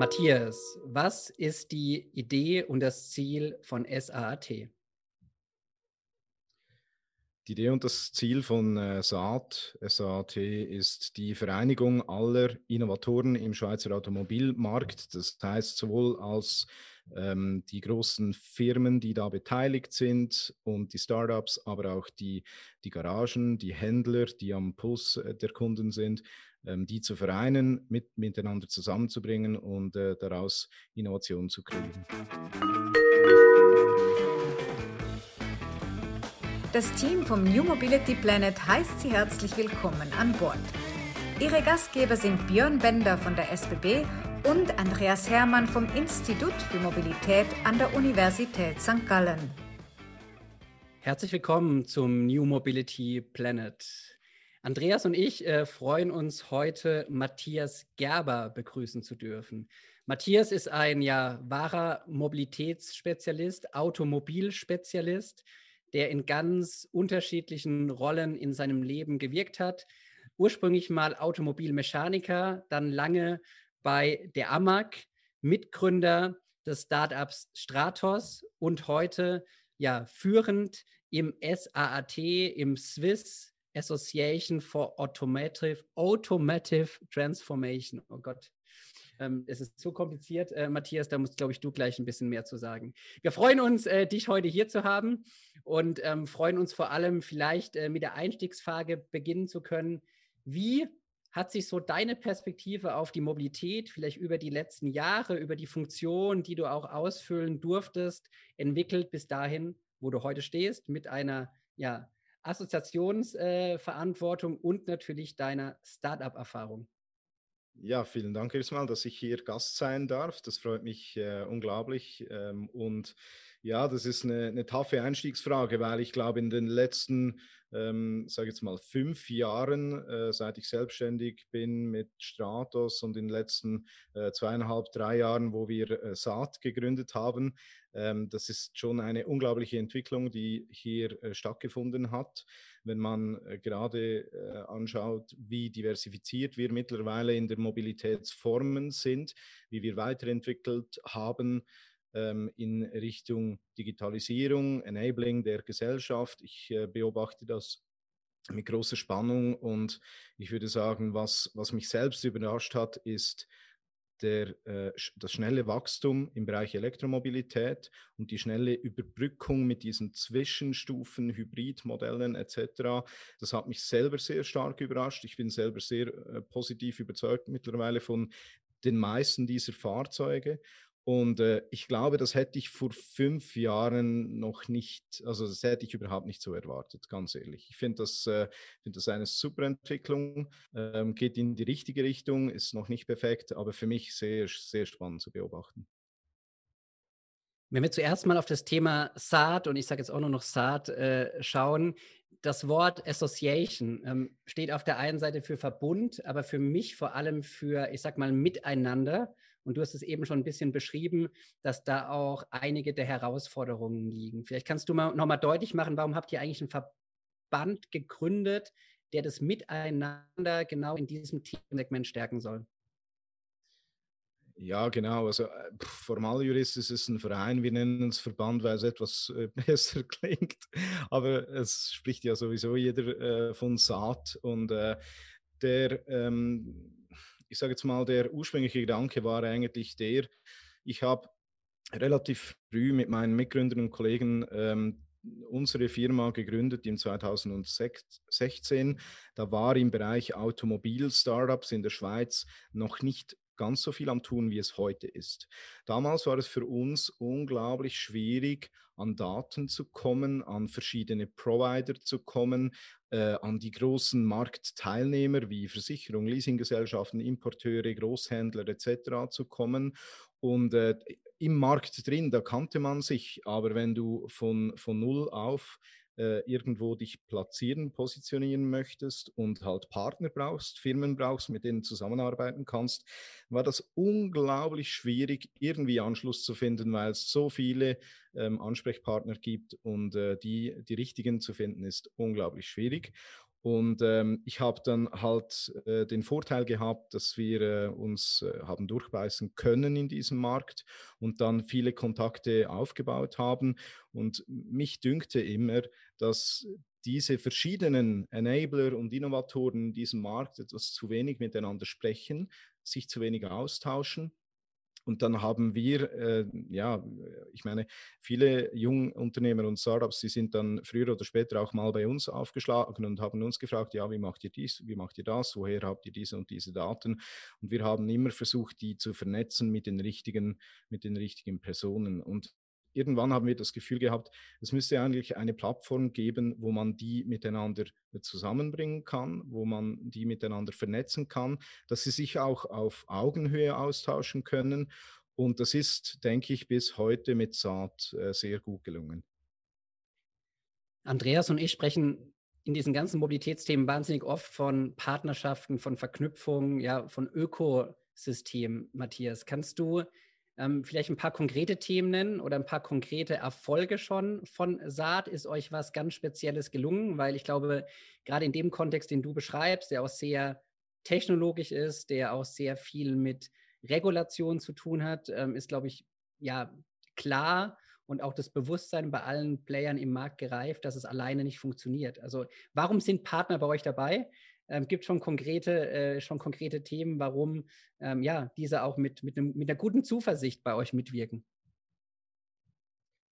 Matthias, was ist die Idee und das Ziel von SAAT? Die Idee und das Ziel von äh, SAAT, SAAT ist die Vereinigung aller Innovatoren im Schweizer Automobilmarkt. Das heißt sowohl als ähm, die großen Firmen, die da beteiligt sind und die Startups, aber auch die, die Garagen, die Händler, die am Puls äh, der Kunden sind, ähm, die zu vereinen, mit, miteinander zusammenzubringen und äh, daraus Innovationen zu kreieren. Das Team vom New Mobility Planet heißt Sie herzlich willkommen an Bord. Ihre Gastgeber sind Björn Bender von der SBB und Andreas Hermann vom Institut für Mobilität an der Universität St. Gallen. Herzlich willkommen zum New Mobility Planet. Andreas und ich äh, freuen uns heute, Matthias Gerber begrüßen zu dürfen. Matthias ist ein ja wahrer Mobilitätsspezialist, Automobilspezialist, der in ganz unterschiedlichen Rollen in seinem Leben gewirkt hat. Ursprünglich mal Automobilmechaniker, dann lange bei der AMAG, Mitgründer des Startups Stratos und heute ja führend im SAAT, im Swiss Association for Automotive, Automotive Transformation. Oh Gott, ähm, es ist so kompliziert. Äh, Matthias, da musst, glaube ich, du gleich ein bisschen mehr zu sagen. Wir freuen uns, äh, dich heute hier zu haben und ähm, freuen uns vor allem vielleicht äh, mit der Einstiegsfrage beginnen zu können. Wie hat sich so deine Perspektive auf die Mobilität vielleicht über die letzten Jahre, über die Funktion, die du auch ausfüllen durftest, entwickelt bis dahin, wo du heute stehst, mit einer ja, Assoziationsverantwortung und natürlich deiner Startup-Erfahrung? Ja, vielen Dank erstmal, dass ich hier Gast sein darf. Das freut mich äh, unglaublich. Ähm, und ja, das ist eine, eine taffe Einstiegsfrage, weil ich glaube, in den letzten, ähm, sage jetzt mal, fünf Jahren, äh, seit ich selbstständig bin mit Stratos und in den letzten äh, zweieinhalb, drei Jahren, wo wir äh, Saat gegründet haben, ähm, das ist schon eine unglaubliche Entwicklung, die hier äh, stattgefunden hat. Wenn man äh, gerade äh, anschaut, wie diversifiziert wir mittlerweile in der Mobilitätsformen sind, wie wir weiterentwickelt haben, in Richtung Digitalisierung, Enabling der Gesellschaft. Ich äh, beobachte das mit großer Spannung und ich würde sagen, was, was mich selbst überrascht hat, ist der, äh, das schnelle Wachstum im Bereich Elektromobilität und die schnelle Überbrückung mit diesen Zwischenstufen, Hybridmodellen etc. Das hat mich selber sehr stark überrascht. Ich bin selber sehr äh, positiv überzeugt mittlerweile von den meisten dieser Fahrzeuge und äh, ich glaube, das hätte ich vor fünf Jahren noch nicht, also das hätte ich überhaupt nicht so erwartet, ganz ehrlich. Ich finde das, äh, find das eine super Entwicklung, ähm, geht in die richtige Richtung, ist noch nicht perfekt, aber für mich sehr, sehr spannend zu beobachten. Wenn wir zuerst mal auf das Thema Saat und ich sage jetzt auch nur noch Saat äh, schauen, das Wort Association ähm, steht auf der einen Seite für Verbund, aber für mich vor allem für, ich sag mal, Miteinander. Und du hast es eben schon ein bisschen beschrieben, dass da auch einige der Herausforderungen liegen. Vielleicht kannst du mal nochmal deutlich machen, warum habt ihr eigentlich einen Verband gegründet, der das Miteinander genau in diesem Themensegment stärken soll? Ja, genau. Also äh, formaljurist ist es ein Verein. Wir nennen es Verband, weil es etwas äh, besser klingt. Aber es spricht ja sowieso jeder äh, von Saat. Und äh, der, ähm, ich sage jetzt mal, der ursprüngliche Gedanke war eigentlich der, ich habe relativ früh mit meinen Mitgründern und Kollegen ähm, unsere Firma gegründet im 2016. Da war im Bereich Automobil-Startups in der Schweiz noch nicht ganz so viel am Tun, wie es heute ist. Damals war es für uns unglaublich schwierig, an Daten zu kommen, an verschiedene Provider zu kommen, äh, an die großen Marktteilnehmer wie Versicherung, Leasinggesellschaften, Importeure, Großhändler etc. zu kommen. Und äh, im Markt drin, da kannte man sich, aber wenn du von, von null auf äh, irgendwo dich platzieren, positionieren möchtest und halt Partner brauchst, Firmen brauchst, mit denen zusammenarbeiten kannst, war das unglaublich schwierig, irgendwie Anschluss zu finden, weil es so viele ähm, Ansprechpartner gibt und äh, die, die richtigen zu finden, ist unglaublich schwierig. Und ähm, ich habe dann halt äh, den Vorteil gehabt, dass wir äh, uns äh, haben durchbeißen können in diesem Markt und dann viele Kontakte aufgebaut haben. Und mich dünkte immer, dass diese verschiedenen Enabler und Innovatoren in diesem Markt etwas zu wenig miteinander sprechen, sich zu wenig austauschen und dann haben wir, äh, ja, ich meine, viele Jungunternehmer und Startups, die sind dann früher oder später auch mal bei uns aufgeschlagen und haben uns gefragt, ja, wie macht ihr dies, wie macht ihr das, woher habt ihr diese und diese Daten? Und wir haben immer versucht, die zu vernetzen mit den richtigen, mit den richtigen Personen. Und irgendwann haben wir das Gefühl gehabt, es müsste eigentlich eine Plattform geben, wo man die miteinander zusammenbringen kann, wo man die miteinander vernetzen kann, dass sie sich auch auf Augenhöhe austauschen können. Und das ist, denke ich, bis heute mit Saat äh, sehr gut gelungen. Andreas und ich sprechen in diesen ganzen Mobilitätsthemen wahnsinnig oft von Partnerschaften, von Verknüpfungen, ja, von Ökosystemen. Matthias, kannst du ähm, vielleicht ein paar konkrete Themen nennen oder ein paar konkrete Erfolge schon von Saat. Ist euch was ganz Spezielles gelungen? Weil ich glaube, gerade in dem Kontext, den du beschreibst, der auch sehr technologisch ist, der auch sehr viel mit Regulation zu tun hat, ähm, ist, glaube ich, ja klar und auch das Bewusstsein bei allen Playern im Markt gereift, dass es alleine nicht funktioniert. Also warum sind Partner bei euch dabei? Ähm, gibt schon konkrete, äh, schon konkrete Themen, warum ähm, ja, diese auch mit, mit, einem, mit einer guten Zuversicht bei euch mitwirken.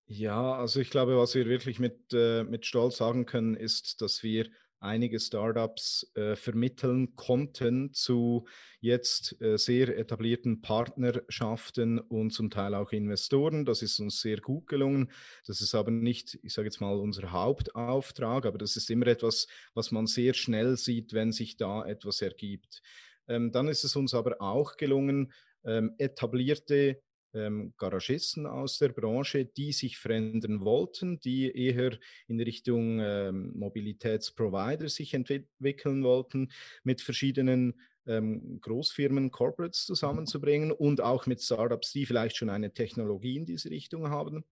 Ja, also ich glaube, was wir wirklich mit, äh, mit Stolz sagen können, ist, dass wir einige Startups äh, vermitteln konnten zu jetzt äh, sehr etablierten Partnerschaften und zum Teil auch Investoren. Das ist uns sehr gut gelungen. Das ist aber nicht, ich sage jetzt mal, unser Hauptauftrag, aber das ist immer etwas, was man sehr schnell sieht, wenn sich da etwas ergibt. Ähm, dann ist es uns aber auch gelungen, ähm, etablierte ähm, Garagisten aus der Branche, die sich verändern wollten, die eher in Richtung ähm, Mobilitätsprovider sich entwickeln wollten, mit verschiedenen ähm, Großfirmen, Corporates zusammenzubringen und auch mit Startups, die vielleicht schon eine Technologie in diese Richtung haben.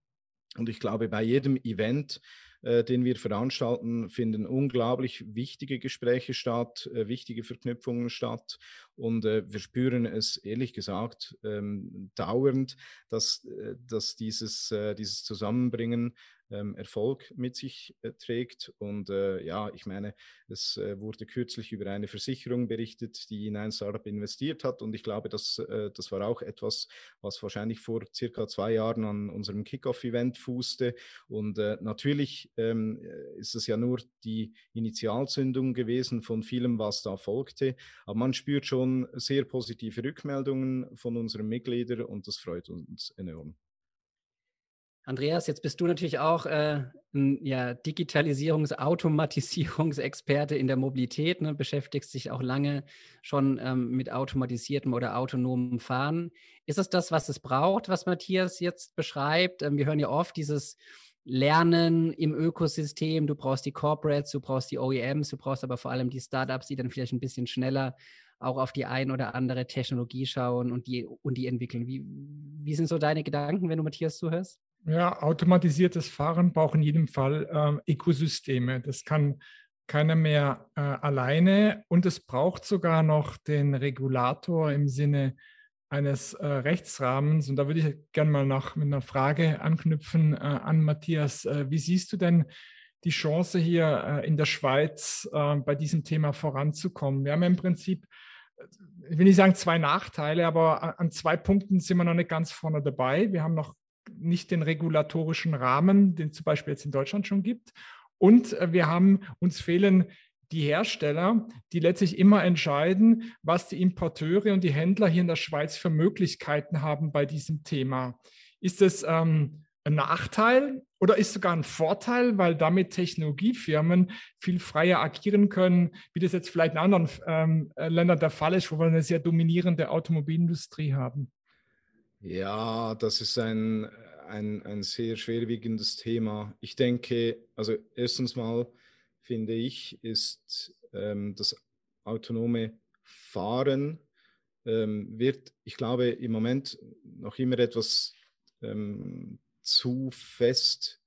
Und ich glaube, bei jedem Event äh, den wir veranstalten, finden unglaublich wichtige Gespräche statt, äh, wichtige Verknüpfungen statt. Und äh, wir spüren es ehrlich gesagt ähm, dauernd, dass, äh, dass dieses, äh, dieses Zusammenbringen ähm, Erfolg mit sich äh, trägt. Und äh, ja, ich meine, es äh, wurde kürzlich über eine Versicherung berichtet, die in ein Startup investiert hat. Und ich glaube, dass, äh, das war auch etwas, was wahrscheinlich vor circa zwei Jahren an unserem Kickoff-Event fußte. Und äh, natürlich ähm, ist es ja nur die Initialzündung gewesen von vielem, was da folgte. Aber man spürt schon sehr positive Rückmeldungen von unseren Mitgliedern und das freut uns enorm. Andreas, jetzt bist du natürlich auch äh, ein ja, Digitalisierungs-, Automatisierungsexperte in der Mobilität, ne? beschäftigst dich auch lange schon ähm, mit automatisiertem oder autonomem Fahren. Ist es das, was es braucht, was Matthias jetzt beschreibt? Ähm, wir hören ja oft dieses Lernen im Ökosystem. Du brauchst die Corporates, du brauchst die OEMs, du brauchst aber vor allem die Startups, die dann vielleicht ein bisschen schneller auch auf die ein oder andere Technologie schauen und die, und die entwickeln. Wie, wie sind so deine Gedanken, wenn du Matthias zuhörst? Ja, automatisiertes Fahren braucht in jedem Fall äh, Ökosysteme. Das kann keiner mehr äh, alleine und es braucht sogar noch den Regulator im Sinne eines äh, Rechtsrahmens. Und da würde ich gerne mal nach, mit einer Frage anknüpfen äh, an Matthias. Äh, wie siehst du denn die Chance hier äh, in der Schweiz bei diesem Thema voranzukommen? Wir haben im Prinzip ich will nicht sagen zwei Nachteile, aber an zwei Punkten sind wir noch nicht ganz vorne dabei. Wir haben noch nicht den regulatorischen Rahmen, den es zum Beispiel jetzt in Deutschland schon gibt. Und äh, wir haben, uns fehlen die Hersteller, die letztlich immer entscheiden, was die Importeure und die Händler hier in der Schweiz für Möglichkeiten haben bei diesem Thema. Ist es ähm, ein Nachteil oder ist sogar ein Vorteil, weil damit Technologiefirmen viel freier agieren können, wie das jetzt vielleicht in anderen ähm, Ländern der Fall ist, wo wir eine sehr dominierende Automobilindustrie haben? Ja, das ist ein, ein, ein sehr schwerwiegendes Thema. Ich denke, also erstens mal finde ich, ist ähm, das autonome Fahren ähm, wird, ich glaube, im Moment noch immer etwas ähm, zu fest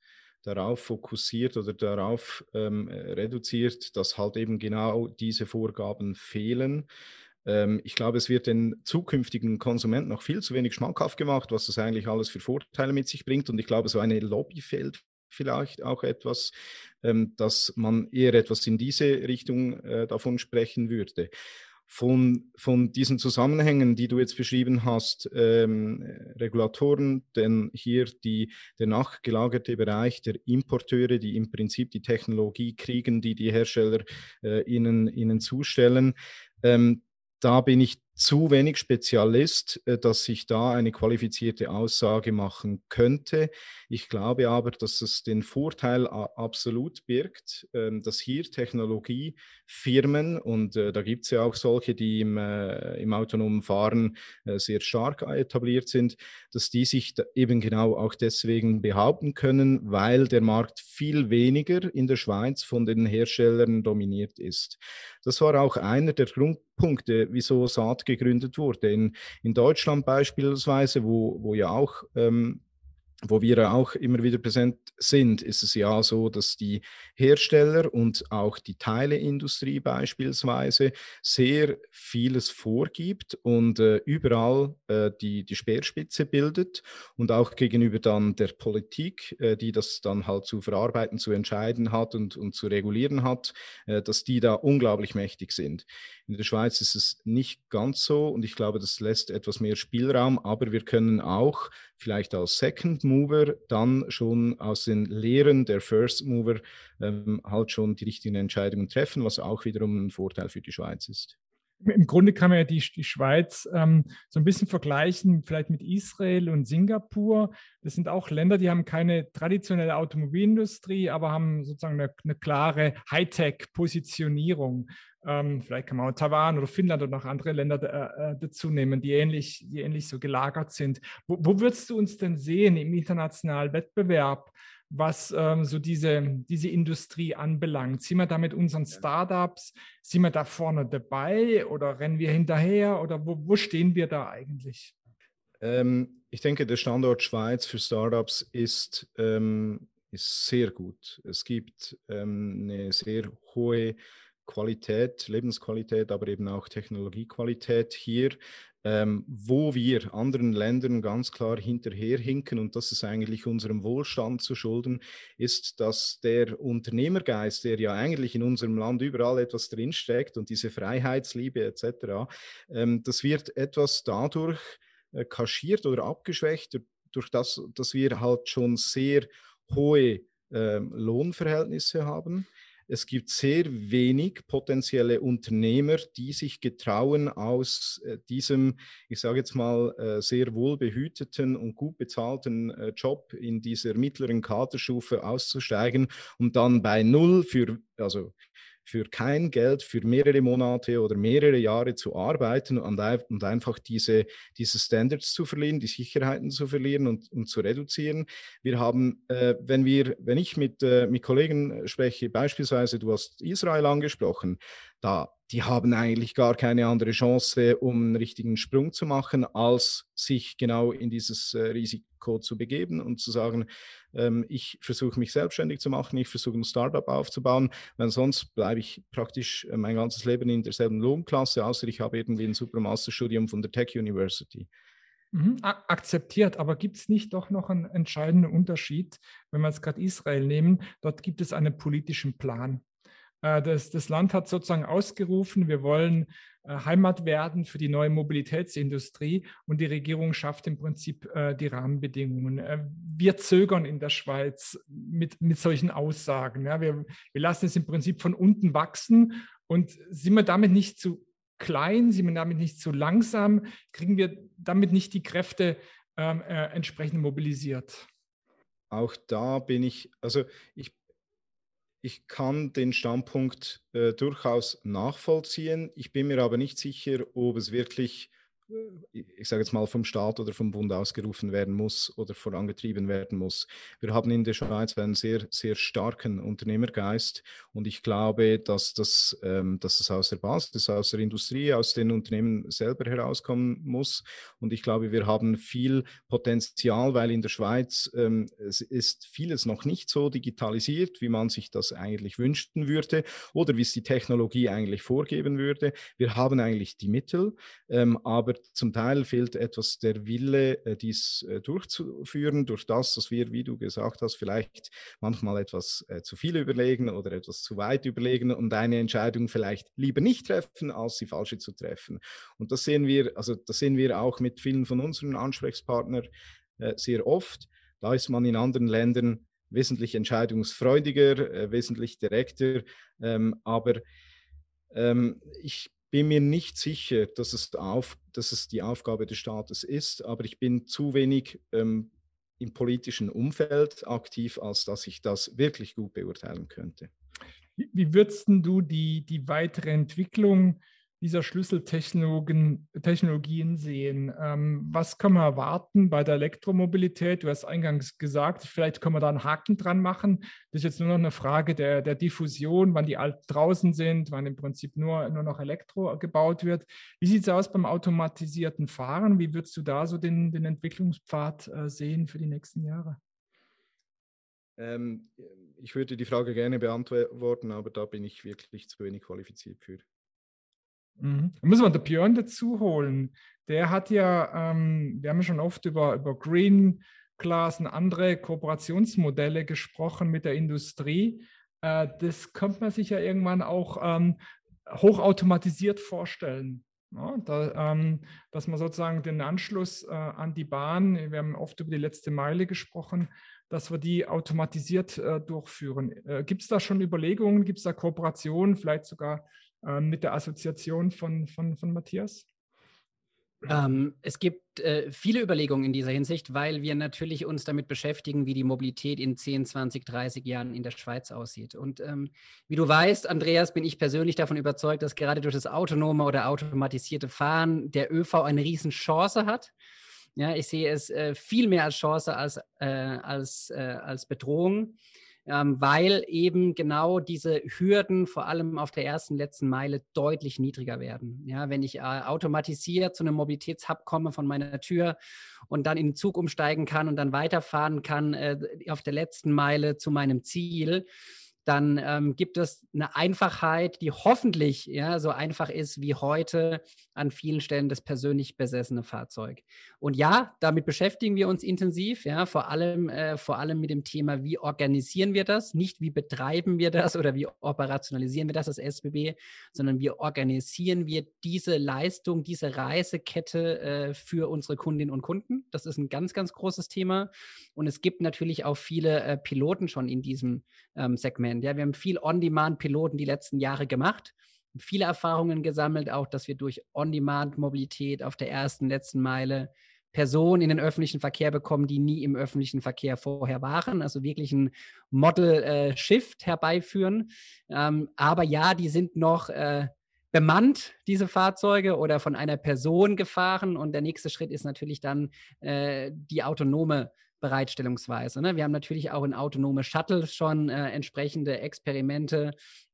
darauf fokussiert oder darauf ähm, reduziert, dass halt eben genau diese Vorgaben fehlen. Ähm, ich glaube, es wird den zukünftigen Konsumenten noch viel zu wenig schmackhaft gemacht, was das eigentlich alles für Vorteile mit sich bringt. Und ich glaube, so eine Lobby fehlt vielleicht auch etwas, ähm, dass man eher etwas in diese Richtung äh, davon sprechen würde von, von diesen Zusammenhängen, die du jetzt beschrieben hast, ähm, Regulatoren, denn hier die, der nachgelagerte Bereich der Importeure, die im Prinzip die Technologie kriegen, die die Hersteller äh, ihnen, ihnen zustellen, ähm, da bin ich zu wenig Spezialist, äh, dass ich da eine qualifizierte Aussage machen könnte. Ich glaube aber, dass es den Vorteil absolut birgt, ähm, dass hier Technologiefirmen, und äh, da gibt es ja auch solche, die im, äh, im autonomen Fahren sehr stark etabliert sind, dass die sich eben genau auch deswegen behaupten können, weil der Markt viel weniger in der Schweiz von den Herstellern dominiert ist. Das war auch einer der Grundpunkte, wieso Saat gegründet wurde. In, in Deutschland beispielsweise, wo, wo ja auch ähm, wo wir auch immer wieder präsent sind, ist es ja so, dass die Hersteller und auch die Teileindustrie beispielsweise sehr vieles vorgibt und äh, überall äh, die, die Speerspitze bildet und auch gegenüber dann der Politik, äh, die das dann halt zu verarbeiten, zu entscheiden hat und, und zu regulieren hat, äh, dass die da unglaublich mächtig sind. In der Schweiz ist es nicht ganz so und ich glaube, das lässt etwas mehr Spielraum, aber wir können auch vielleicht als Second Mover dann schon aus den Lehren der First Mover ähm, halt schon die richtigen Entscheidungen treffen, was auch wiederum ein Vorteil für die Schweiz ist. Im Grunde kann man ja die, die Schweiz ähm, so ein bisschen vergleichen, vielleicht mit Israel und Singapur. Das sind auch Länder, die haben keine traditionelle Automobilindustrie, aber haben sozusagen eine, eine klare Hightech-Positionierung. Ähm, vielleicht kann man auch Taiwan oder Finnland oder noch andere Länder äh, äh, dazu nehmen, die ähnlich, die ähnlich so gelagert sind. Wo, wo würdest du uns denn sehen im internationalen Wettbewerb, was ähm, so diese, diese Industrie anbelangt? Sind wir da mit unseren Startups, sind wir da vorne dabei oder rennen wir hinterher oder wo, wo stehen wir da eigentlich? Ähm, ich denke, der Standort Schweiz für Startups ist, ähm, ist sehr gut. Es gibt ähm, eine sehr hohe Qualität, Lebensqualität, aber eben auch Technologiequalität hier, ähm, wo wir anderen Ländern ganz klar hinterherhinken, und das ist eigentlich unserem Wohlstand zu schulden, ist, dass der Unternehmergeist, der ja eigentlich in unserem Land überall etwas drinsteckt und diese Freiheitsliebe etc., ähm, das wird etwas dadurch äh, kaschiert oder abgeschwächt, durch das, dass wir halt schon sehr hohe äh, Lohnverhältnisse haben es gibt sehr wenig potenzielle Unternehmer, die sich getrauen, aus äh, diesem, ich sage jetzt mal, äh, sehr wohlbehüteten und gut bezahlten äh, Job in dieser mittleren Kaderstufe auszusteigen und dann bei Null für, also für kein Geld für mehrere Monate oder mehrere Jahre zu arbeiten und, und einfach diese, diese Standards zu verlieren, die Sicherheiten zu verlieren und, und zu reduzieren. Wir haben, äh, wenn wir, wenn ich mit, äh, mit Kollegen spreche, beispielsweise du hast Israel angesprochen, da die haben eigentlich gar keine andere Chance, um einen richtigen Sprung zu machen, als sich genau in dieses äh, Risiko zu begeben und zu sagen, ähm, ich versuche mich selbstständig zu machen, ich versuche ein Startup aufzubauen, weil sonst bleibe ich praktisch äh, mein ganzes Leben in derselben Lohnklasse, außer ich habe irgendwie ein Supermasterstudium von der Tech University. Mhm, akzeptiert, aber gibt es nicht doch noch einen entscheidenden Unterschied, wenn wir jetzt gerade Israel nehmen? Dort gibt es einen politischen Plan. Äh, das, das Land hat sozusagen ausgerufen, wir wollen Heimat werden für die neue Mobilitätsindustrie und die Regierung schafft im Prinzip äh, die Rahmenbedingungen. Wir zögern in der Schweiz mit, mit solchen Aussagen. Ja, wir, wir lassen es im Prinzip von unten wachsen und sind wir damit nicht zu klein, sind wir damit nicht zu langsam, kriegen wir damit nicht die Kräfte ähm, äh, entsprechend mobilisiert. Auch da bin ich, also ich ich kann den Standpunkt äh, durchaus nachvollziehen. Ich bin mir aber nicht sicher, ob es wirklich ich sage jetzt mal, vom Staat oder vom Bund ausgerufen werden muss oder vorangetrieben werden muss. Wir haben in der Schweiz einen sehr, sehr starken Unternehmergeist und ich glaube, dass das, ähm, dass das aus der Basis, aus der Industrie, aus den Unternehmen selber herauskommen muss. Und ich glaube, wir haben viel Potenzial, weil in der Schweiz ähm, es ist vieles noch nicht so digitalisiert, wie man sich das eigentlich wünschen würde oder wie es die Technologie eigentlich vorgeben würde. Wir haben eigentlich die Mittel, ähm, aber zum Teil fehlt etwas der Wille, äh, dies äh, durchzuführen, durch das, dass wir, wie du gesagt hast, vielleicht manchmal etwas äh, zu viel überlegen oder etwas zu weit überlegen und eine Entscheidung vielleicht lieber nicht treffen, als die falsche zu treffen. Und das sehen wir, also das sehen wir auch mit vielen von unseren Ansprechpartnern sehr oft. Da ist man in anderen Ländern wesentlich entscheidungsfreudiger, wesentlich direkter, ähm, aber ähm, ich bin mir nicht sicher, dass es, auf, dass es die Aufgabe des Staates ist, aber ich bin zu wenig ähm, im politischen Umfeld aktiv, als dass ich das wirklich gut beurteilen könnte. Wie, würdest du die, die weitere Entwicklung dieser Schlüsseltechnologien Technologien sehen. Ähm, was kann man erwarten bei der Elektromobilität? Du hast eingangs gesagt, vielleicht können wir da einen Haken dran machen. Das ist jetzt nur noch eine Frage der, der Diffusion, wann die alt draußen sind, wann im Prinzip nur, nur noch Elektro gebaut wird. Wie sieht es aus beim automatisierten Fahren? Wie würdest du da so den, den Entwicklungspfad äh, sehen für die nächsten Jahre? Ähm, ich würde die Frage gerne beantworten, aber da bin ich wirklich zu wenig qualifiziert für. Mhm. Da müssen wir den Björn dazu holen. Der hat ja, ähm, wir haben ja schon oft über, über Green Class und andere Kooperationsmodelle gesprochen mit der Industrie. Äh, das könnte man sich ja irgendwann auch ähm, hochautomatisiert vorstellen. Ja, da, ähm, dass man sozusagen den Anschluss äh, an die Bahn, wir haben oft über die letzte Meile gesprochen, dass wir die automatisiert äh, durchführen. Äh, gibt es da schon Überlegungen, gibt es da Kooperationen, vielleicht sogar mit der Assoziation von, von, von Matthias? Ähm, es gibt äh, viele Überlegungen in dieser Hinsicht, weil wir natürlich uns damit beschäftigen, wie die Mobilität in 10, 20, 30 Jahren in der Schweiz aussieht. Und ähm, wie du weißt, Andreas, bin ich persönlich davon überzeugt, dass gerade durch das autonome oder automatisierte Fahren der ÖV eine Riesenchance hat. Ja, ich sehe es äh, viel mehr als Chance als, äh, als, äh, als Bedrohung ähm, weil eben genau diese Hürden vor allem auf der ersten, letzten Meile deutlich niedriger werden. Ja, wenn ich äh, automatisiert zu einem Mobilitätshub komme von meiner Tür und dann in den Zug umsteigen kann und dann weiterfahren kann äh, auf der letzten Meile zu meinem Ziel, dann ähm, gibt es eine Einfachheit, die hoffentlich ja, so einfach ist wie heute an vielen Stellen das persönlich besessene Fahrzeug. Und ja, damit beschäftigen wir uns intensiv, ja, vor allem, äh, vor allem mit dem Thema, wie organisieren wir das, nicht wie betreiben wir das oder wie operationalisieren wir das als SBB, sondern wie organisieren wir diese Leistung, diese Reisekette äh, für unsere Kundinnen und Kunden. Das ist ein ganz, ganz großes Thema. Und es gibt natürlich auch viele äh, Piloten schon in diesem ähm, Segment. Ja, wir haben viel On-Demand-Piloten die letzten Jahre gemacht viele Erfahrungen gesammelt, auch dass wir durch On-Demand-Mobilität auf der ersten, letzten Meile Personen in den öffentlichen Verkehr bekommen, die nie im öffentlichen Verkehr vorher waren, also wirklich ein Model-Shift äh, herbeiführen. Ähm, aber ja, die sind noch äh, bemannt, diese Fahrzeuge, oder von einer Person gefahren. Und der nächste Schritt ist natürlich dann äh, die autonome Bereitstellungsweise. Ne? Wir haben natürlich auch in autonome Shuttles schon äh, entsprechende Experimente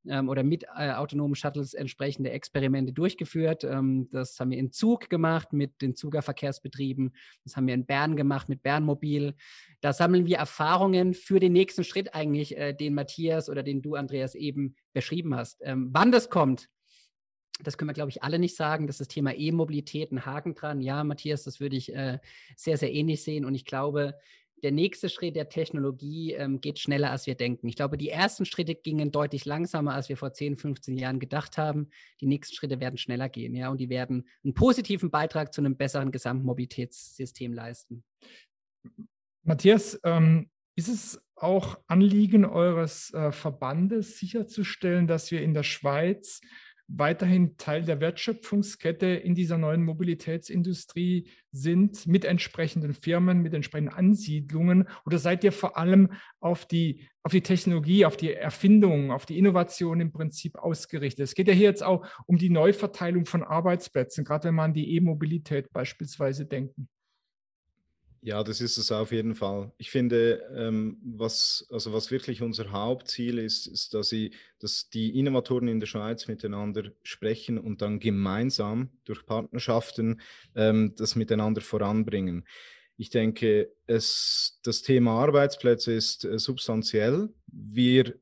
ähm, oder mit äh, autonomen Shuttles entsprechende Experimente durchgeführt. Ähm, das haben wir in Zug gemacht mit den Zuger Verkehrsbetrieben. Das haben wir in Bern gemacht mit Bernmobil. Da sammeln wir Erfahrungen für den nächsten Schritt eigentlich, äh, den Matthias oder den du, Andreas, eben beschrieben hast. Ähm, wann das kommt, das können wir, glaube ich, alle nicht sagen. Das ist das Thema E-Mobilität, ein Haken dran. Ja, Matthias, das würde ich äh, sehr, sehr ähnlich sehen. Und ich glaube, der nächste Schritt der Technologie ähm, geht schneller, als wir denken. Ich glaube, die ersten Schritte gingen deutlich langsamer, als wir vor 10, 15 Jahren gedacht haben. Die nächsten Schritte werden schneller gehen, ja, und die werden einen positiven Beitrag zu einem besseren Gesamtmobilitätssystem leisten. Matthias, ähm, ist es auch Anliegen eures äh, Verbandes sicherzustellen, dass wir in der Schweiz weiterhin Teil der Wertschöpfungskette in dieser neuen Mobilitätsindustrie sind, mit entsprechenden Firmen, mit entsprechenden Ansiedlungen? Oder seid ihr vor allem auf die, auf die Technologie, auf die Erfindung, auf die Innovation im Prinzip ausgerichtet? Es geht ja hier jetzt auch um die Neuverteilung von Arbeitsplätzen, gerade wenn man an die E-Mobilität beispielsweise denken. Ja, das ist es auf jeden Fall. Ich finde, ähm, was, also was wirklich unser Hauptziel ist, ist, dass, sie, dass die Innovatoren in der Schweiz miteinander sprechen und dann gemeinsam durch Partnerschaften ähm, das miteinander voranbringen. Ich denke, es, das Thema Arbeitsplätze ist äh, substanziell. Wir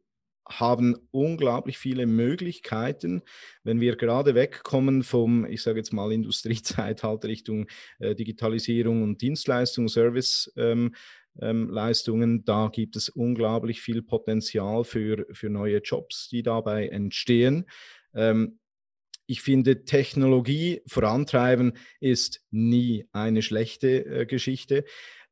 haben unglaublich viele Möglichkeiten, wenn wir gerade wegkommen vom, ich sage jetzt mal, Industriezeitalter Richtung äh, Digitalisierung und Dienstleistung, Serviceleistungen. Ähm, ähm, da gibt es unglaublich viel Potenzial für, für neue Jobs, die dabei entstehen. Ähm, ich finde, Technologie vorantreiben ist nie eine schlechte äh, Geschichte.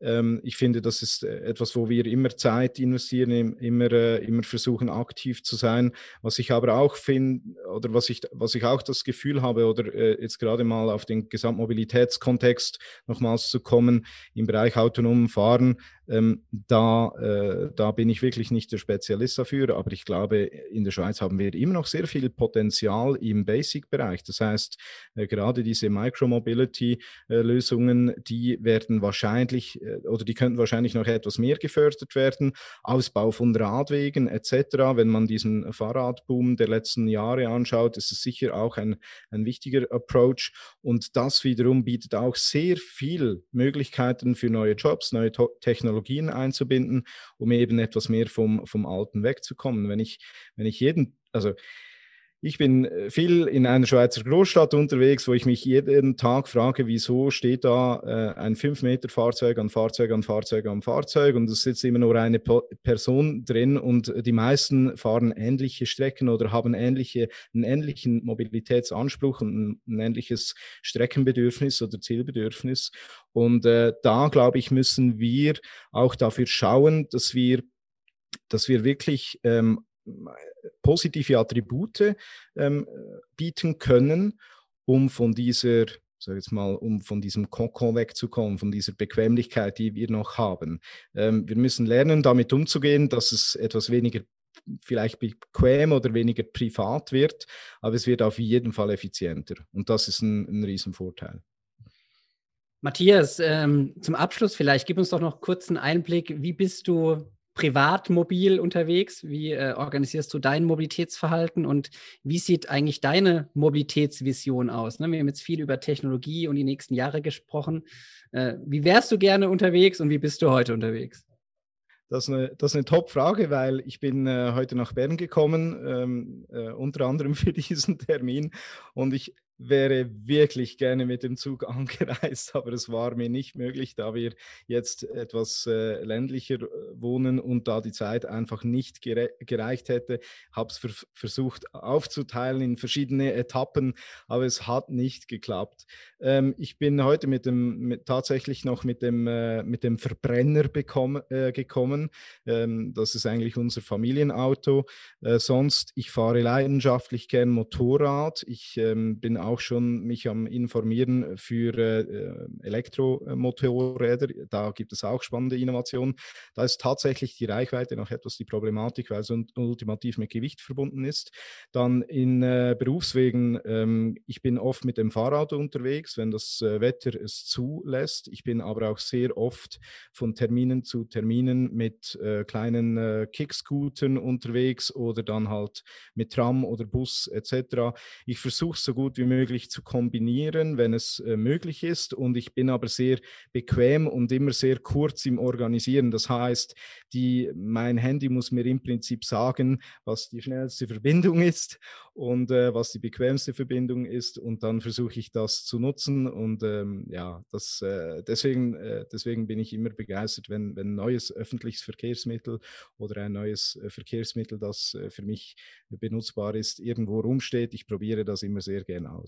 Ähm, ich finde, das ist äh, etwas, wo wir immer Zeit investieren, immer, äh, immer versuchen, aktiv zu sein. Was ich aber auch finde, oder was ich, was ich auch das Gefühl habe, oder äh, jetzt gerade mal auf den Gesamtmobilitätskontext nochmals zu kommen, im Bereich autonomen Fahren, ähm, da, äh, da bin ich wirklich nicht der Spezialist dafür, aber ich glaube, in der Schweiz haben wir immer noch sehr viel Potenzial im Basic-Bereich. Das heißt, äh, gerade diese Micromobility-Lösungen, die werden wahrscheinlich äh, oder die könnten wahrscheinlich noch etwas mehr gefördert werden. Ausbau von Radwegen etc. Wenn man diesen Fahrradboom der letzten Jahre anschaut, ist es sicher auch ein, ein wichtiger Approach. Und das wiederum bietet auch sehr viel Möglichkeiten für neue Jobs, neue Technologien Technologien einzubinden, um eben etwas mehr vom, vom Alten wegzukommen. Wenn ich, wenn ich jeden, also ich bin äh, viel in einer Schweizer Großstadt unterwegs, wo ich mich jeden Tag frage, wieso steht da äh, ein 5-Meter-Fahrzeug an Fahrzeug an Fahrzeug an Fahrzeug und es sitzt immer nur eine po Person drin und die meisten fahren ähnliche Strecken oder haben ähnliche, einen ähnlichen Mobilitätsanspruch und ein, ähnliches Streckenbedürfnis oder Zielbedürfnis. Und äh, da, glaube ich, müssen wir auch dafür schauen, dass wir dass wir wirklich ähm, positive Attribute ähm, bieten können, um von dieser sag jetzt mal, um von diesem Kokon wegzukommen, von dieser Bequemlichkeit, die wir noch haben. Ähm, wir müssen lernen, damit umzugehen, dass es etwas weniger vielleicht bequem oder weniger privat wird, aber es wird auf jeden Fall effizienter. Und das ist ein, ein Riesenvorteil. Matthias, ähm, zum Abschluss vielleicht, gib uns doch noch kurz einen Einblick. Wie bist du privat mobil unterwegs? Wie äh, organisierst du dein Mobilitätsverhalten und wie sieht eigentlich deine Mobilitätsvision aus? Ne? Wir haben jetzt viel über Technologie und die nächsten Jahre gesprochen. Äh, wie wärst du gerne unterwegs und wie bist du heute unterwegs? Das ist eine, das ist eine Top-Frage, weil ich bin äh, heute nach Bern gekommen, ähm, äh, unter anderem für diesen Termin. Und ich wäre wirklich gerne mit dem Zug angereist, aber es war mir nicht möglich, da wir jetzt etwas äh, ländlicher äh, wohnen und da die Zeit einfach nicht gere gereicht hätte. Habe es ver versucht aufzuteilen in verschiedene Etappen, aber es hat nicht geklappt. Ähm, ich bin heute mit dem mit, tatsächlich noch mit dem äh, mit dem Verbrenner bekommen, äh, gekommen. Ähm, das ist eigentlich unser Familienauto. Äh, sonst ich fahre leidenschaftlich gern Motorrad. Ich ähm, bin auch schon mich am Informieren für äh, Elektromotorräder. Da gibt es auch spannende Innovationen. Da ist tatsächlich die Reichweite noch etwas die Problematik, weil es ultimativ mit Gewicht verbunden ist. Dann in äh, Berufswegen, ähm, ich bin oft mit dem Fahrrad unterwegs, wenn das äh, Wetter es zulässt. Ich bin aber auch sehr oft von Terminen zu Terminen mit äh, kleinen äh, Kickscootern unterwegs oder dann halt mit Tram oder Bus etc. Ich versuche so gut wie möglich zu kombinieren, wenn es äh, möglich ist. Und ich bin aber sehr bequem und immer sehr kurz im Organisieren. Das heißt, die, mein Handy muss mir im Prinzip sagen, was die schnellste Verbindung ist und äh, was die bequemste Verbindung ist. Und dann versuche ich das zu nutzen. Und ähm, ja, das, äh, deswegen, äh, deswegen bin ich immer begeistert, wenn, ein neues öffentliches Verkehrsmittel oder ein neues äh, Verkehrsmittel, das für mich benutzbar ist, irgendwo rumsteht. Ich probiere das immer sehr gerne aus.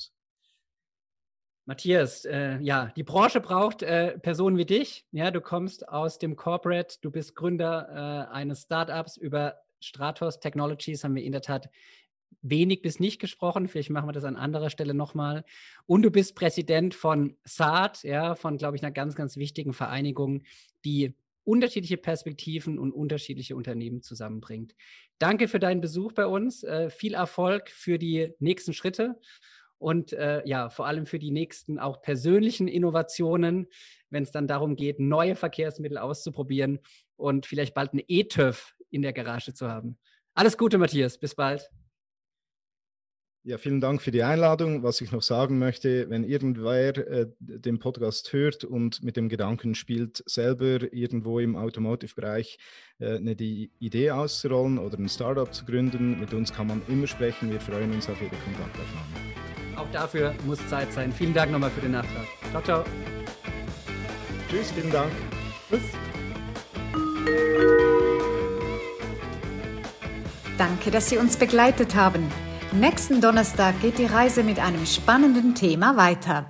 Matthias, äh, ja, die Branche braucht äh, Personen wie dich. Ja, du kommst aus dem Corporate, du bist Gründer äh, eines Startups über Stratos Technologies, haben wir in der Tat wenig bis nicht gesprochen. Vielleicht machen wir das an anderer Stelle nochmal. Und du bist Präsident von SAAT, ja, von, glaube ich, einer ganz, ganz wichtigen Vereinigung, die unterschiedliche Perspektiven und unterschiedliche Unternehmen zusammenbringt. Danke für deinen Besuch bei uns. Äh, viel Erfolg für die nächsten Schritte und äh, ja, vor allem für die nächsten auch persönlichen Innovationen, wenn es dann darum geht, neue Verkehrsmittel auszuprobieren und vielleicht bald eine E-TÜV in der Garage zu haben. Alles Gute, Matthias. Bis bald. Ja, vielen Dank für die Einladung. Was ich noch sagen möchte, wenn irgendwer äh, den Podcast hört und mit dem Gedanken spielt, selber irgendwo im Automotive-Bereich äh, eine Idee auszurollen oder ein Startup zu gründen, mit uns kann man immer sprechen. Wir freuen uns auf jede Kontaktaufnahme. Auch dafür muss Zeit sein. Vielen Dank nochmal für den Nachtrag. Ciao, ciao. Tschüss, vielen Dank. Tschüss. Danke, dass Sie uns begleitet haben. Nächsten Donnerstag geht die Reise mit einem spannenden Thema weiter.